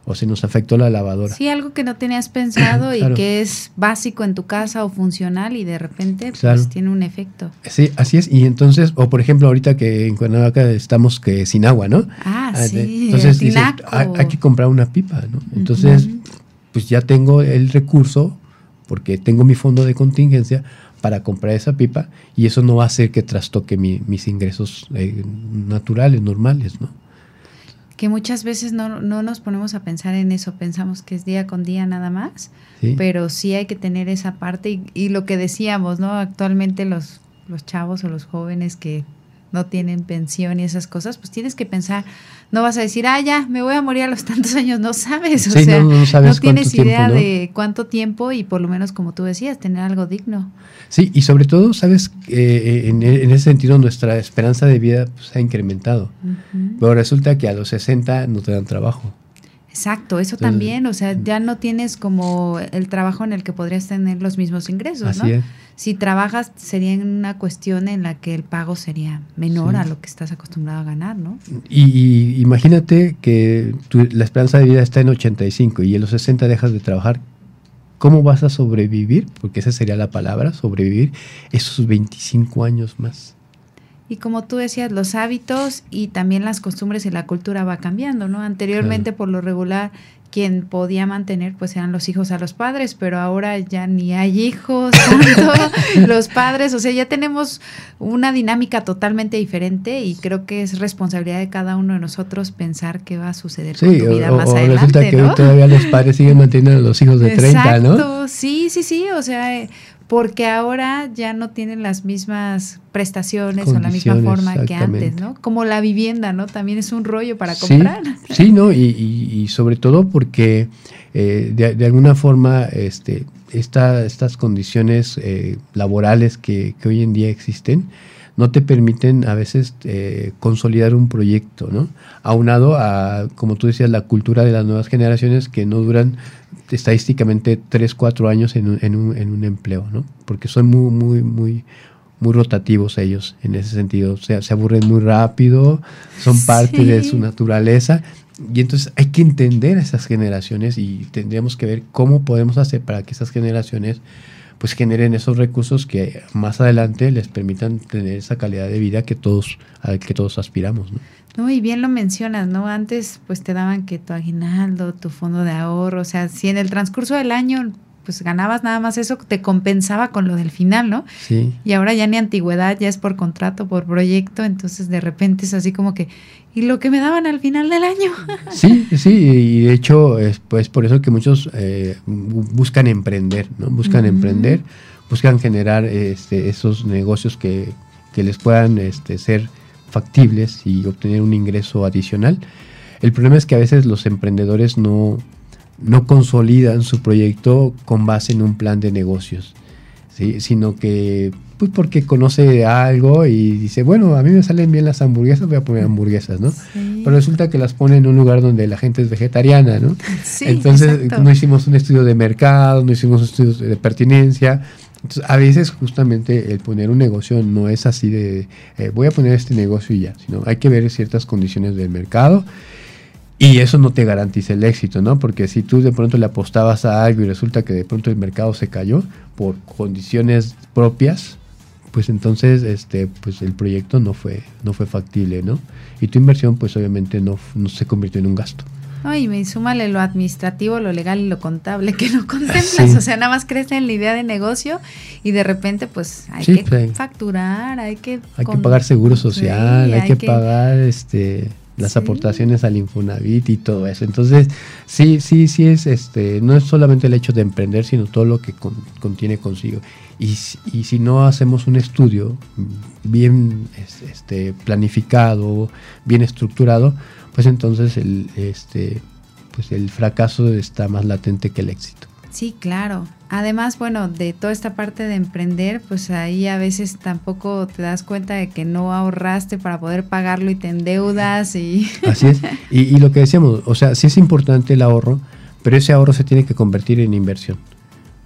o si nos afectó la lavadora. Sí, algo que no tenías pensado y que es básico en tu casa o funcional y de repente pues tiene un efecto. Sí, así es. Y entonces, o por ejemplo, ahorita que en Cuernavaca estamos que sin agua, ¿no? Ah, ah sí. Entonces hay, que comprar una pipa, ¿no? Entonces, pues ya tengo el recurso porque tengo mi fondo de contingencia para comprar esa pipa y eso no va a hacer que trastoque mis ingresos eh, naturales, normales, ¿no? Que muchas veces no, no, nos ponemos a pensar en eso, pensamos que es día con día nada más, pero sí hay que tener esa parte y, y, lo que decíamos, ¿no? Actualmente los, los chavos o los jóvenes que no tienen pensión y esas cosas, pues tienes que pensar, no vas a decir, ah, ya, me voy a morir a los tantos años, no sabes, o sea, no, tienes idea de cuánto tiempo y por lo menos, como tú decías, tener algo digno. Sí, y sobre todo, sabes, eh, en, ese sentido nuestra esperanza de vida pues, ha incrementado, pero resulta que a los 60 no te dan trabajo. Exacto, eso también, o sea, ya no tienes como el trabajo en el que podrías tener los mismos ingresos, ¿no? Si trabajas sería en una cuestión en la que el pago sería menor a lo que estás acostumbrado a ganar, ¿no? Y, imagínate que la esperanza de vida está en 85 y en los 60 dejas de trabajar, ¿cómo vas a sobrevivir? Porque esa sería la palabra, sobrevivir esos 25 años más. Y como tú decías, los hábitos y también las costumbres y la cultura va cambiando, ¿no? Anteriormente, por lo regular, quien podía mantener pues eran los hijos a los padres, pero ahora ya ni hay hijos, los padres, o sea, ya tenemos una dinámica totalmente diferente y creo que es responsabilidad de cada uno de nosotros pensar qué va a suceder con tu vida más adelante. Resulta que hoy todavía los padres siguen manteniendo a los hijos de 30, ¿no? Sí, sí, sí, o sea, porque ahora ya no tienen las mismas prestaciones o la misma forma que antes, ¿no? Como la vivienda, ¿no? También es un rollo para comprar. Sí, ¿no? Y, sobre todo porque eh, de, alguna forma este, estas condiciones eh, laborales que, hoy en día existen, no te permiten a veces eh, consolidar un proyecto, ¿no? Aunado a, como tú decías, la cultura de las nuevas generaciones que no duran estadísticamente 3, 4 años en un, en un, en un empleo, ¿no? Porque son muy, muy, muy, muy rotativos ellos en ese sentido. O sea, se aburren muy rápido, son parte de su naturaleza. Y entonces hay que entender a esas generaciones y tendríamos que ver cómo podemos hacer para que esas generaciones pues generen esos recursos que más adelante les permitan tener esa calidad de vida que todos, a que todos aspiramos. ¿no? No, y bien lo mencionas, ¿no? Antes pues te daban que tu aguinaldo, tu fondo de ahorro, o sea, si en el transcurso del año pues ganabas nada más eso, te compensaba con lo del final, ¿no? Sí. Y ahora ya ni antigüedad, ya es por contrato, por proyecto, entonces de repente es así como que, ¿y lo que me daban al final del año? Sí, sí, y de hecho es pues por eso que muchos eh, buscan emprender, ¿no? Buscan emprender, buscan generar este, esos negocios que, que les puedan este, ser factibles y obtener un ingreso adicional. El problema es que a veces los emprendedores no, no consolidan su proyecto con base en un plan de negocios, sino que pues porque conoce algo y dice, bueno, a mí me salen bien las hamburguesas, voy a poner hamburguesas, ¿no? Pero resulta que las pone en un lugar donde la gente es vegetariana, ¿no? Entonces no hicimos un estudio de mercado, no hicimos un estudio de pertinencia, entonces, a veces justamente el poner un negocio no es así de eh, voy a poner este negocio y ya, sino hay que ver ciertas condiciones del mercado y eso no te garantiza el éxito, ¿no? Porque si tú de pronto le apostabas a algo y resulta que de pronto el mercado se cayó por condiciones propias, pues entonces este pues el proyecto no fue no fue factible, ¿no? Y tu inversión pues obviamente no, no se convirtió en un gasto. Ay, me súmale lo administrativo, lo legal y lo contable que no contemplas. O sea, nada más crees en la idea de negocio y de repente, pues hay que pues, facturar, hay que. Hay que pagar seguro social, hay, que, pagar este las aportaciones al Infonavit y todo eso. Entonces, sí, sí, sí es este, no es solamente el hecho de emprender, sino todo lo que contiene consigo. Y, y, si no hacemos un estudio bien este, planificado, bien estructurado, pues entonces el, este, pues el fracaso está más latente que el éxito. Sí, claro. Además, bueno, de toda esta parte de emprender, pues ahí a veces tampoco te das cuenta de que no ahorraste para poder pagarlo y te endeudas y... Así es. Y, y lo que decíamos, o sea, sí es importante el ahorro, pero ese ahorro se tiene que convertir en inversión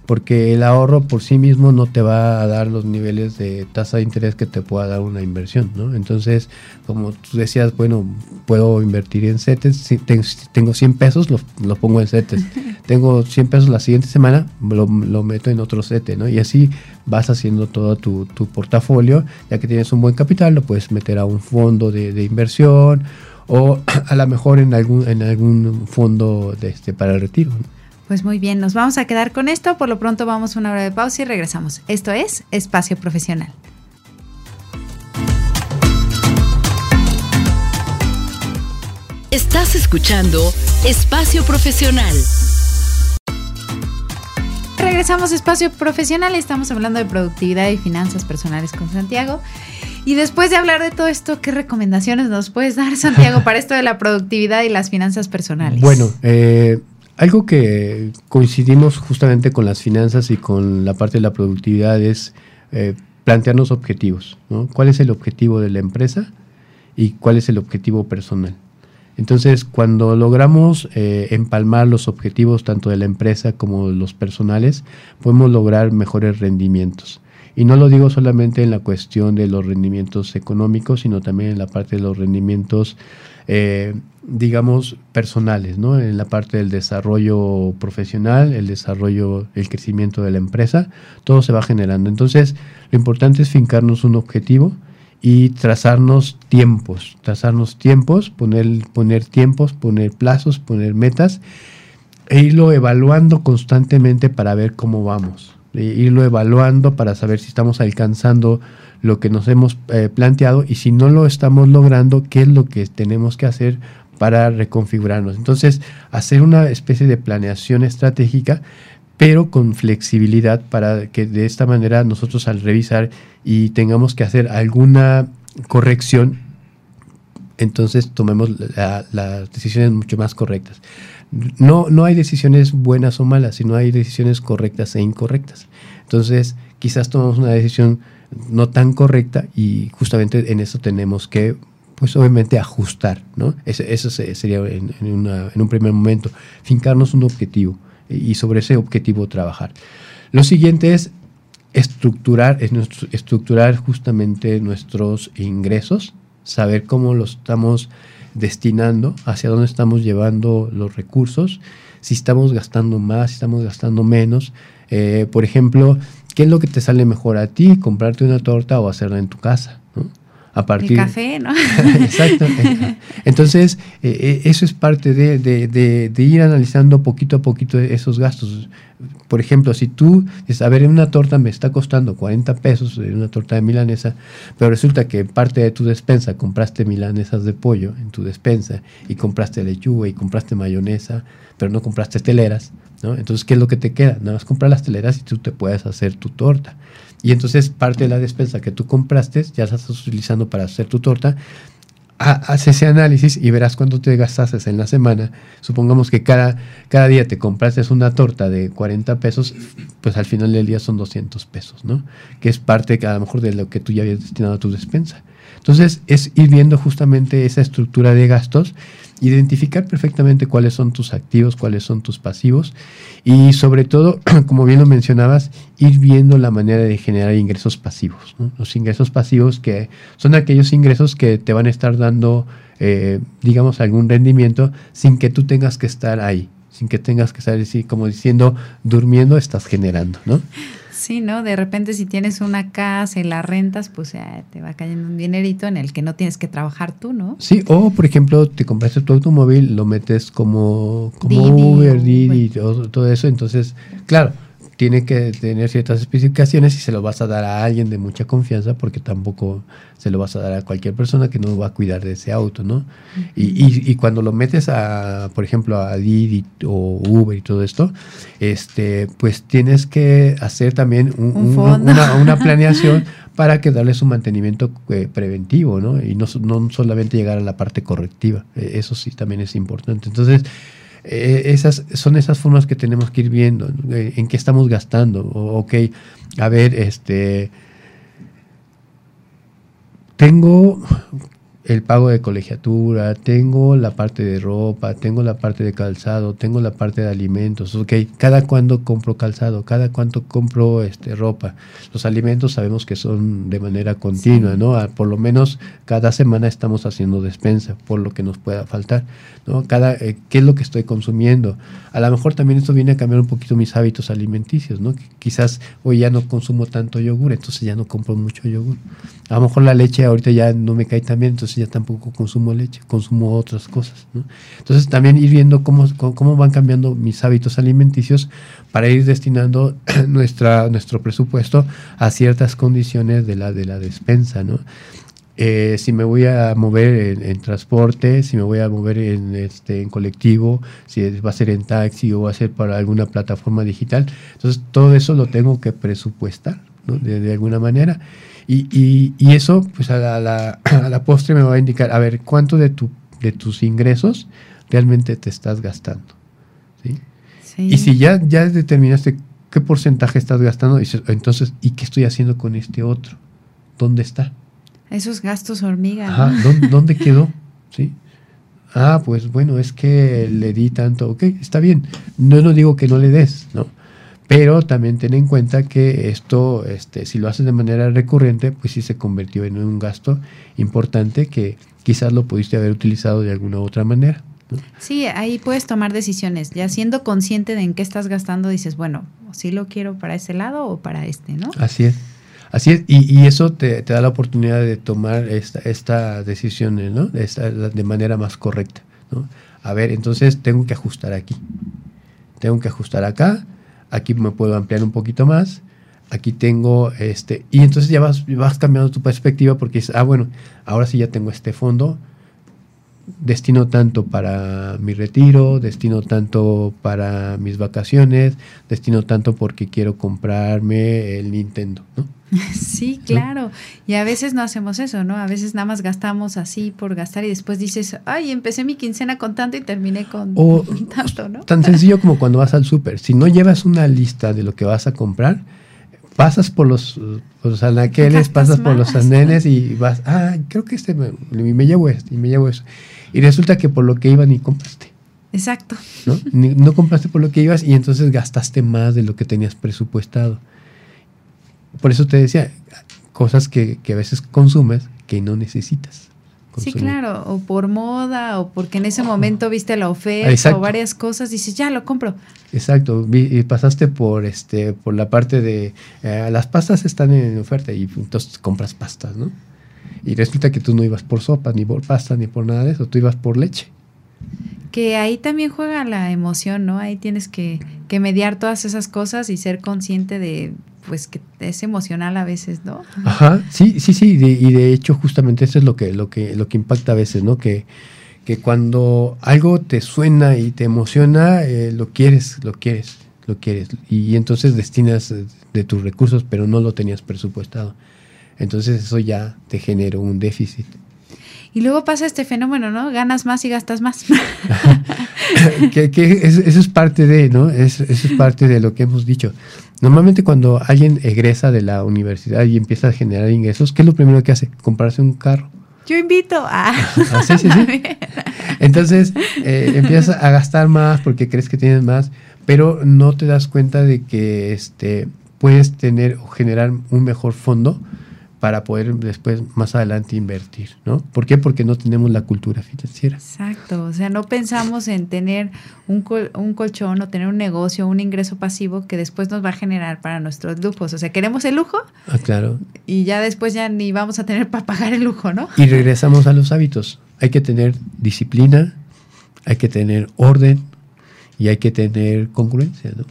porque el ahorro por sí mismo no te va a dar los niveles de tasa de interés que te pueda dar una inversión, ¿no? Entonces, como tú decías, bueno, puedo invertir en CETES, si tengo 100 pesos, lo, pongo en CETES. tengo 100 pesos la siguiente semana, lo, meto en otro CETE, ¿no? Y así vas haciendo todo tu, portafolio, ya que tienes un buen capital, lo puedes meter a un fondo de, inversión o a lo mejor en algún, en algún fondo de este, para el retiro, ¿no? Pues muy bien, nos vamos a quedar con esto. Por lo pronto vamos a una hora de pausa y regresamos. Esto es Espacio Profesional. Estás escuchando Espacio Profesional. Regresamos a Espacio Profesional y estamos hablando de productividad y finanzas personales con Santiago. Y después de hablar de todo esto, ¿qué recomendaciones nos puedes dar, Santiago, para esto de la productividad y las finanzas personales? Bueno, eh, algo que coincidimos justamente con las finanzas y con la parte de la productividad es eh, plantearnos objetivos. ¿no? ¿Cuál es el objetivo de la empresa y cuál es el objetivo personal? Entonces, cuando logramos eh, empalmar los objetivos tanto de la empresa como los personales, podemos lograr mejores rendimientos. Y no lo digo solamente en la cuestión de los rendimientos económicos, sino también en la parte de los rendimientos, eh, digamos, personales, ¿no? En la parte del desarrollo profesional, el desarrollo, el crecimiento de la empresa, todo se va generando. Entonces, lo importante es fincarnos un objetivo y trazarnos tiempos, trazarnos tiempos, poner, poner tiempos, poner plazos, poner metas e irlo evaluando constantemente para ver cómo vamos irlo evaluando para saber si estamos alcanzando lo que nos hemos eh, planteado y si no lo estamos logrando, qué es lo que tenemos que hacer para reconfigurarnos. Entonces, hacer una especie de planeación estratégica, pero con flexibilidad para que de esta manera nosotros al revisar y tengamos que hacer alguna corrección, entonces tomemos las decisiones mucho más correctas. No, no hay decisiones buenas o malas, sino hay decisiones correctas e incorrectas. Entonces, quizás tomamos una decisión no tan correcta y justamente en eso tenemos que, pues obviamente, ajustar, ¿no? Eso, sería en, un primer momento, fincarnos un objetivo y sobre ese objetivo trabajar. Lo siguiente es estructurar, es estructurar justamente nuestros ingresos, saber cómo los estamos destinando, hacia dónde estamos llevando los recursos, si estamos gastando más, si estamos gastando menos. Eh, por ejemplo, ¿qué es lo que te sale mejor a ti? ¿Comprarte una torta o hacerla en tu casa? A partir... El café, ¿no? Exacto. Entonces, eh, eh, eso es parte de, de, ir analizando poquito a poquito esos gastos. Por ejemplo, si tú dices, a ver, una torta me está costando 40 pesos, una torta de milanesa, pero resulta que parte de tu despensa compraste milanesas de pollo en tu despensa y compraste lechuga y compraste mayonesa, pero no compraste teleras, ¿no? Entonces, ¿qué es lo que te queda? Nada más comprar las teleras y tú te puedes hacer tu torta. Y entonces parte de la despensa que tú compraste, ya la estás utilizando para hacer tu torta, haz ese análisis y verás cuánto te gastaste en la semana. Supongamos que cada, cada día te compraste una torta de 40 pesos, pues al final del día son 200 pesos, ¿no? Que es parte a lo mejor de lo que tú ya habías destinado a tu despensa. Entonces es ir viendo justamente esa estructura de gastos identificar perfectamente cuáles son tus activos, cuáles son tus pasivos y sobre todo, como bien lo mencionabas, ir viendo la manera de generar ingresos pasivos. Los ingresos pasivos que son aquellos ingresos que te van a estar dando, eh, digamos, algún rendimiento sin que tú tengas que estar ahí, sin que tengas que estar así como diciendo, durmiendo, estás generando, ¿no? Sí, ¿no? De repente si tienes una casa y la rentas, pues te va cayendo un dinerito en el que no tienes que trabajar tú, ¿no? Sí, o por ejemplo, te compraste tu automóvil, lo metes como, como Uber, Didi, todo, todo eso, entonces, claro, tiene que tener ciertas especificaciones y se lo vas a dar a alguien de mucha confianza porque tampoco se lo vas a dar a cualquier persona que no va a cuidar de ese auto, ¿no? y, y, cuando lo metes a, por ejemplo, a Didi o Uber y todo esto, este, pues tienes que hacer también una, planeación para que darle su mantenimiento eh, preventivo, ¿no? Y no, no solamente llegar a la parte correctiva. E, eso sí también es importante. Entonces, eh, esas son esas formas que tenemos que ir viendo, eh, en qué estamos gastando. O, ok, a ver, este, tengo el pago de colegiatura, tengo la parte de ropa, tengo la parte de calzado, tengo la parte de alimentos. Ok, cada cuándo compro calzado, cada cuánto compro este, ropa. Los alimentos sabemos que son de manera continua, ¿no? Por lo menos cada semana estamos haciendo despensa por lo que nos pueda faltar, ¿no? Cada, eh, ¿Qué es lo que estoy consumiendo? A lo mejor también esto viene a cambiar un poquito mis hábitos alimenticios, ¿no? Quizás hoy ya no consumo tanto yogur, entonces ya no compro mucho yogur. A lo mejor la leche ahorita ya no me cae tan bien, entonces ya tampoco consumo leche, consumo otras cosas. Entonces también ir viendo cómo, cómo van cambiando mis hábitos alimenticios para ir destinando nuestra, nuestro presupuesto a ciertas condiciones de la, de la despensa. ¿no? Eh, si me voy a mover en, transporte, si me voy a mover en, este, en colectivo, si va a ser en taxi o va a ser para alguna plataforma digital. Entonces todo eso lo tengo que presupuestar de, de alguna manera. Y, y, eso, pues a la, a la, postre me va a indicar, a ver, cuánto de, tu, de tus ingresos realmente te estás gastando. ¿sí? Y si ya, ya determinaste qué porcentaje estás gastando, entonces, ¿y qué estoy haciendo con este otro? ¿Dónde está? Esos gastos hormiga. Ajá, ¿dónde, quedó? ¿Sí? Ah, pues bueno, es que le di tanto, ok, está bien. No, no digo que no le des, ¿no? Pero también ten en cuenta que esto, este, si lo haces de manera recurrente, pues sí se convirtió en un gasto importante que quizás lo pudiste haber utilizado de alguna otra manera. Sí, ahí puedes tomar decisiones. Ya siendo consciente de en qué estás gastando, dices, bueno, si lo quiero para ese lado o para este, ¿no? Así es. Así es, y, eso te, da la oportunidad de tomar esta, esta decisión ¿no? de, de manera más correcta. ¿no? A ver, entonces tengo que ajustar aquí. Tengo que ajustar acá aquí me puedo ampliar un poquito más, aquí tengo este, y entonces ya vas, vas cambiando tu perspectiva porque dices, ah, bueno, ahora sí ya tengo este fondo, destino tanto para mi retiro, destino tanto para mis vacaciones, destino tanto porque quiero comprarme el Nintendo, ¿no? Sí, claro. Y a veces no hacemos eso, ¿no? A veces nada más gastamos así por gastar y después dices, ay, empecé mi quincena con tanto y terminé con tanto, ¿no? Tan sencillo como cuando vas al súper. Si no llevas una lista de lo que vas a comprar, pasas por los, los anaqueles, pasas por los andenes y vas, ah, creo que este me, me llevo este y me llevo eso. Y resulta que por lo que iba ni compraste. Exacto. ¿no? no compraste por lo que ibas y entonces gastaste más de lo que tenías presupuestado por eso te decía, cosas que, a veces consumes que no necesitas. Sí, claro, o por moda, o porque en ese momento viste la oferta, o varias cosas, dices, ya lo compro. Exacto, y pasaste por este por la parte de eh, las pastas están en oferta y entonces compras pastas, ¿no? Y resulta que tú no ibas por sopa, ni por pasta, ni por nada de eso, tú ibas por leche. Que ahí también juega la emoción, ¿no? Ahí tienes que, que mediar todas esas cosas y ser consciente de pues que es emocional a veces, ¿no? Ajá, sí, sí, sí, y de hecho justamente eso es lo que, lo que, lo que impacta a veces, ¿no? Que, que cuando algo te suena y te emociona, eh, lo quieres, lo quieres, lo quieres, y entonces destinas de tus recursos, pero no lo tenías presupuestado. Entonces eso ya te generó un déficit. Y luego pasa este fenómeno, ¿no? Ganas más y gastas más. que, eso, es parte de, ¿no? eso es parte de lo que hemos dicho. Normalmente cuando alguien egresa de la universidad y empieza a generar ingresos, ¿qué es lo primero que hace? Comprarse un carro. Yo invito a... Ah, sí, sí, sí. Entonces eh, empiezas a gastar más porque crees que tienes más, pero no te das cuenta de que este, puedes tener o generar un mejor fondo para poder después más adelante invertir, ¿no? ¿Por qué? Porque no tenemos la cultura financiera. Exacto, o sea, no pensamos en tener un, un colchón o tener un negocio, un ingreso pasivo que después nos va a generar para nuestros lujos. O sea, queremos el lujo. Ah, claro. Y ya después ya ni vamos a tener para pagar el lujo, ¿no? Y regresamos a los hábitos. Hay que tener disciplina, hay que tener orden y hay que tener congruencia, ¿no?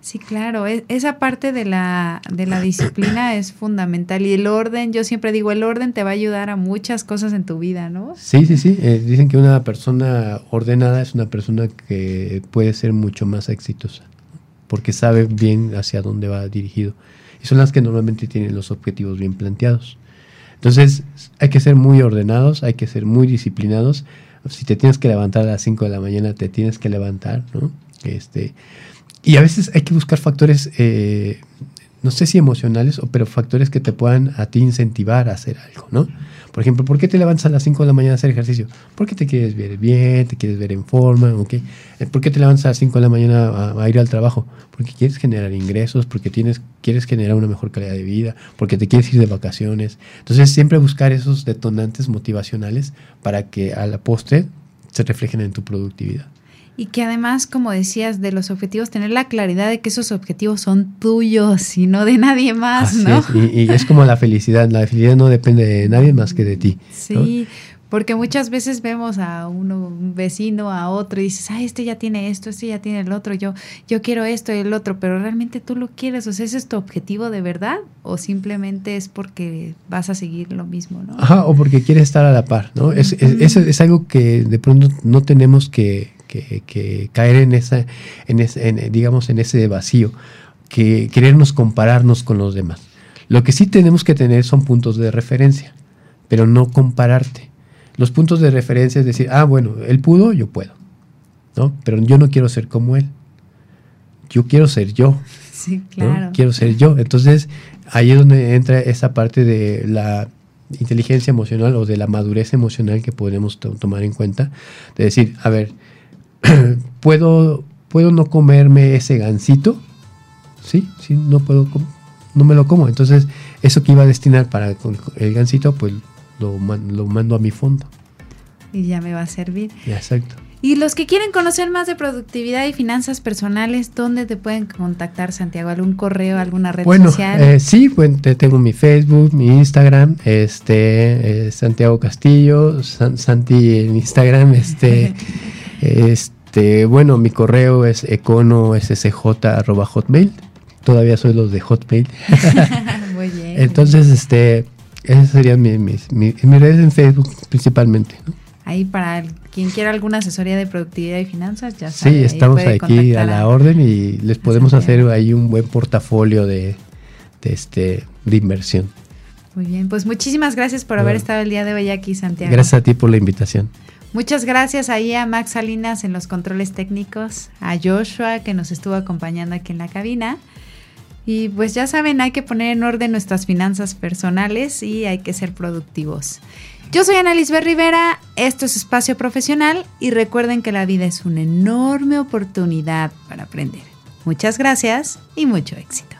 Sí, claro, e, esa parte de la, de la disciplina es fundamental y el orden, yo siempre digo, el orden te va a ayudar a muchas cosas en tu vida, ¿no? Sí, sí, sí, eh, dicen que una persona ordenada es una persona que puede ser mucho más exitosa, porque sabe bien hacia dónde va dirigido y son las que normalmente tienen los objetivos bien planteados. Entonces, hay que ser muy ordenados, hay que ser muy disciplinados. Si te tienes que levantar a las 5 de la mañana, te tienes que levantar, ¿no? Este, y a veces hay que buscar factores, eh, no sé si emocionales, pero factores que te puedan a ti incentivar a hacer algo, ¿no? Por ejemplo, ¿por qué te levantas a las 5 de la mañana a hacer ejercicio? Porque te quieres ver bien, te quieres ver en forma, ¿ok? Eh, ¿Por qué te levantas a las 5 de la mañana a, ir al trabajo? Porque quieres generar ingresos, porque tienes, quieres generar una mejor calidad de vida, porque te quieres ir de vacaciones. Entonces, siempre buscar esos detonantes motivacionales para que a la postre se reflejen en tu productividad. Y que además, como decías, de los objetivos, tener la claridad de que esos objetivos son tuyos y no de nadie más, ¿no? Y, es como la felicidad, la felicidad no depende de nadie más que de ti. Sí, porque muchas veces vemos a uno, un vecino, a otro, y dices, ah, este ya tiene esto, este ya tiene el otro, yo, yo quiero esto y el otro, pero realmente tú lo quieres, o sea, ¿ese es tu objetivo de verdad? ¿O simplemente es porque vas a seguir lo mismo, ¿no? Ajá, o porque quieres estar a la par, ¿no? es, es algo que de pronto no tenemos que que, caer en esa, en ese, digamos, en ese vacío, que querernos compararnos con los demás. Lo que sí tenemos que tener son puntos de referencia, pero no compararte. Los puntos de referencia es decir, ah, bueno, él pudo, yo puedo, ¿no? Pero yo no quiero ser como él. Yo quiero ser yo. Sí, claro. Quiero ser yo. Entonces, ahí es donde entra esa parte de la inteligencia emocional o de la madurez emocional que podemos tomar en cuenta. De decir, a ver, ¿puedo, ¿puedo no comerme ese gansito? Sí, sí, no puedo, no me lo como. Entonces, eso que iba a destinar para el gansito, pues lo, lo mando a mi fondo. Y ya me va a servir. Exacto. Y los que quieren conocer más de productividad y finanzas personales, ¿dónde te pueden contactar, Santiago? ¿Algún correo, alguna red social? Bueno, eh, sí, tengo mi Facebook, mi Instagram, este, eh, Santiago Castillo, Santi en Instagram, este, este, bueno, mi correo es econossj.hotmail. Todavía soy los de Hotmail. Muy bien. Entonces, este, esas serían mis, mis, mis, redes en Facebook principalmente, ¿no? Ahí para quien quiera alguna asesoría de productividad y finanzas, ya sabe. Sí, estamos aquí a la orden y les podemos hacer ahí un buen portafolio de, este, de inversión. Muy bien, pues muchísimas gracias por haber estado el día de hoy aquí, Santiago. Gracias a ti por la invitación. Muchas gracias ahí a Max Salinas en los controles técnicos, a Joshua que nos estuvo acompañando aquí en la cabina. Y pues ya saben, hay que poner en orden nuestras finanzas personales y hay que ser productivos. Yo soy Ana Lisbeth Rivera, esto es Espacio Profesional y recuerden que la vida es una enorme oportunidad para aprender. Muchas gracias y mucho éxito.